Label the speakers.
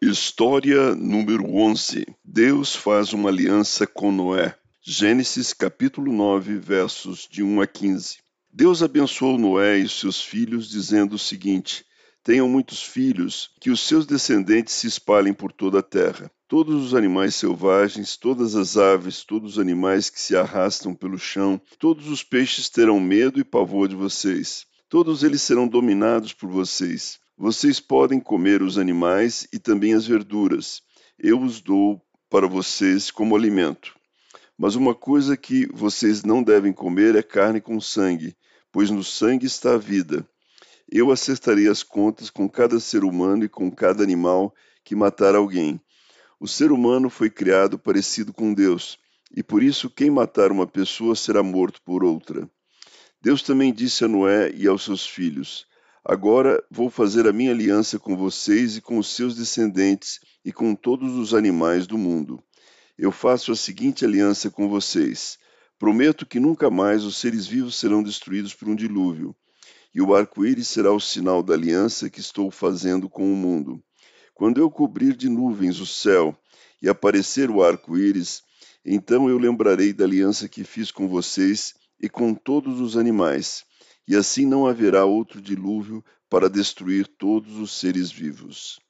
Speaker 1: História número 11. Deus faz uma aliança com Noé. Gênesis capítulo 9, versos de 1 a 15. Deus abençoou Noé e seus filhos, dizendo o seguinte: Tenham muitos filhos, que os seus descendentes se espalhem por toda a terra. Todos os animais selvagens, todas as aves, todos os animais que se arrastam pelo chão, todos os peixes terão medo e pavor de vocês. Todos eles serão dominados por vocês. Vocês podem comer os animais e também as verduras. Eu os dou para vocês como alimento. Mas uma coisa que vocês não devem comer é carne com sangue, pois no sangue está a vida. Eu acertarei as contas com cada ser humano e com cada animal que matar alguém. O ser humano foi criado parecido com Deus, e por isso quem matar uma pessoa será morto por outra. Deus também disse a Noé e aos seus filhos: Agora vou fazer a minha aliança com vocês e com os seus descendentes e com todos os animais do mundo. Eu faço a seguinte aliança com vocês: prometo que nunca mais os seres vivos serão destruídos por um dilúvio, e o arco-íris será o sinal da aliança que estou fazendo com o mundo. Quando eu cobrir de nuvens o céu e aparecer o arco-íris, então eu lembrarei da aliança que fiz com vocês e com todos os animais e assim não haverá outro dilúvio para destruir todos os seres vivos.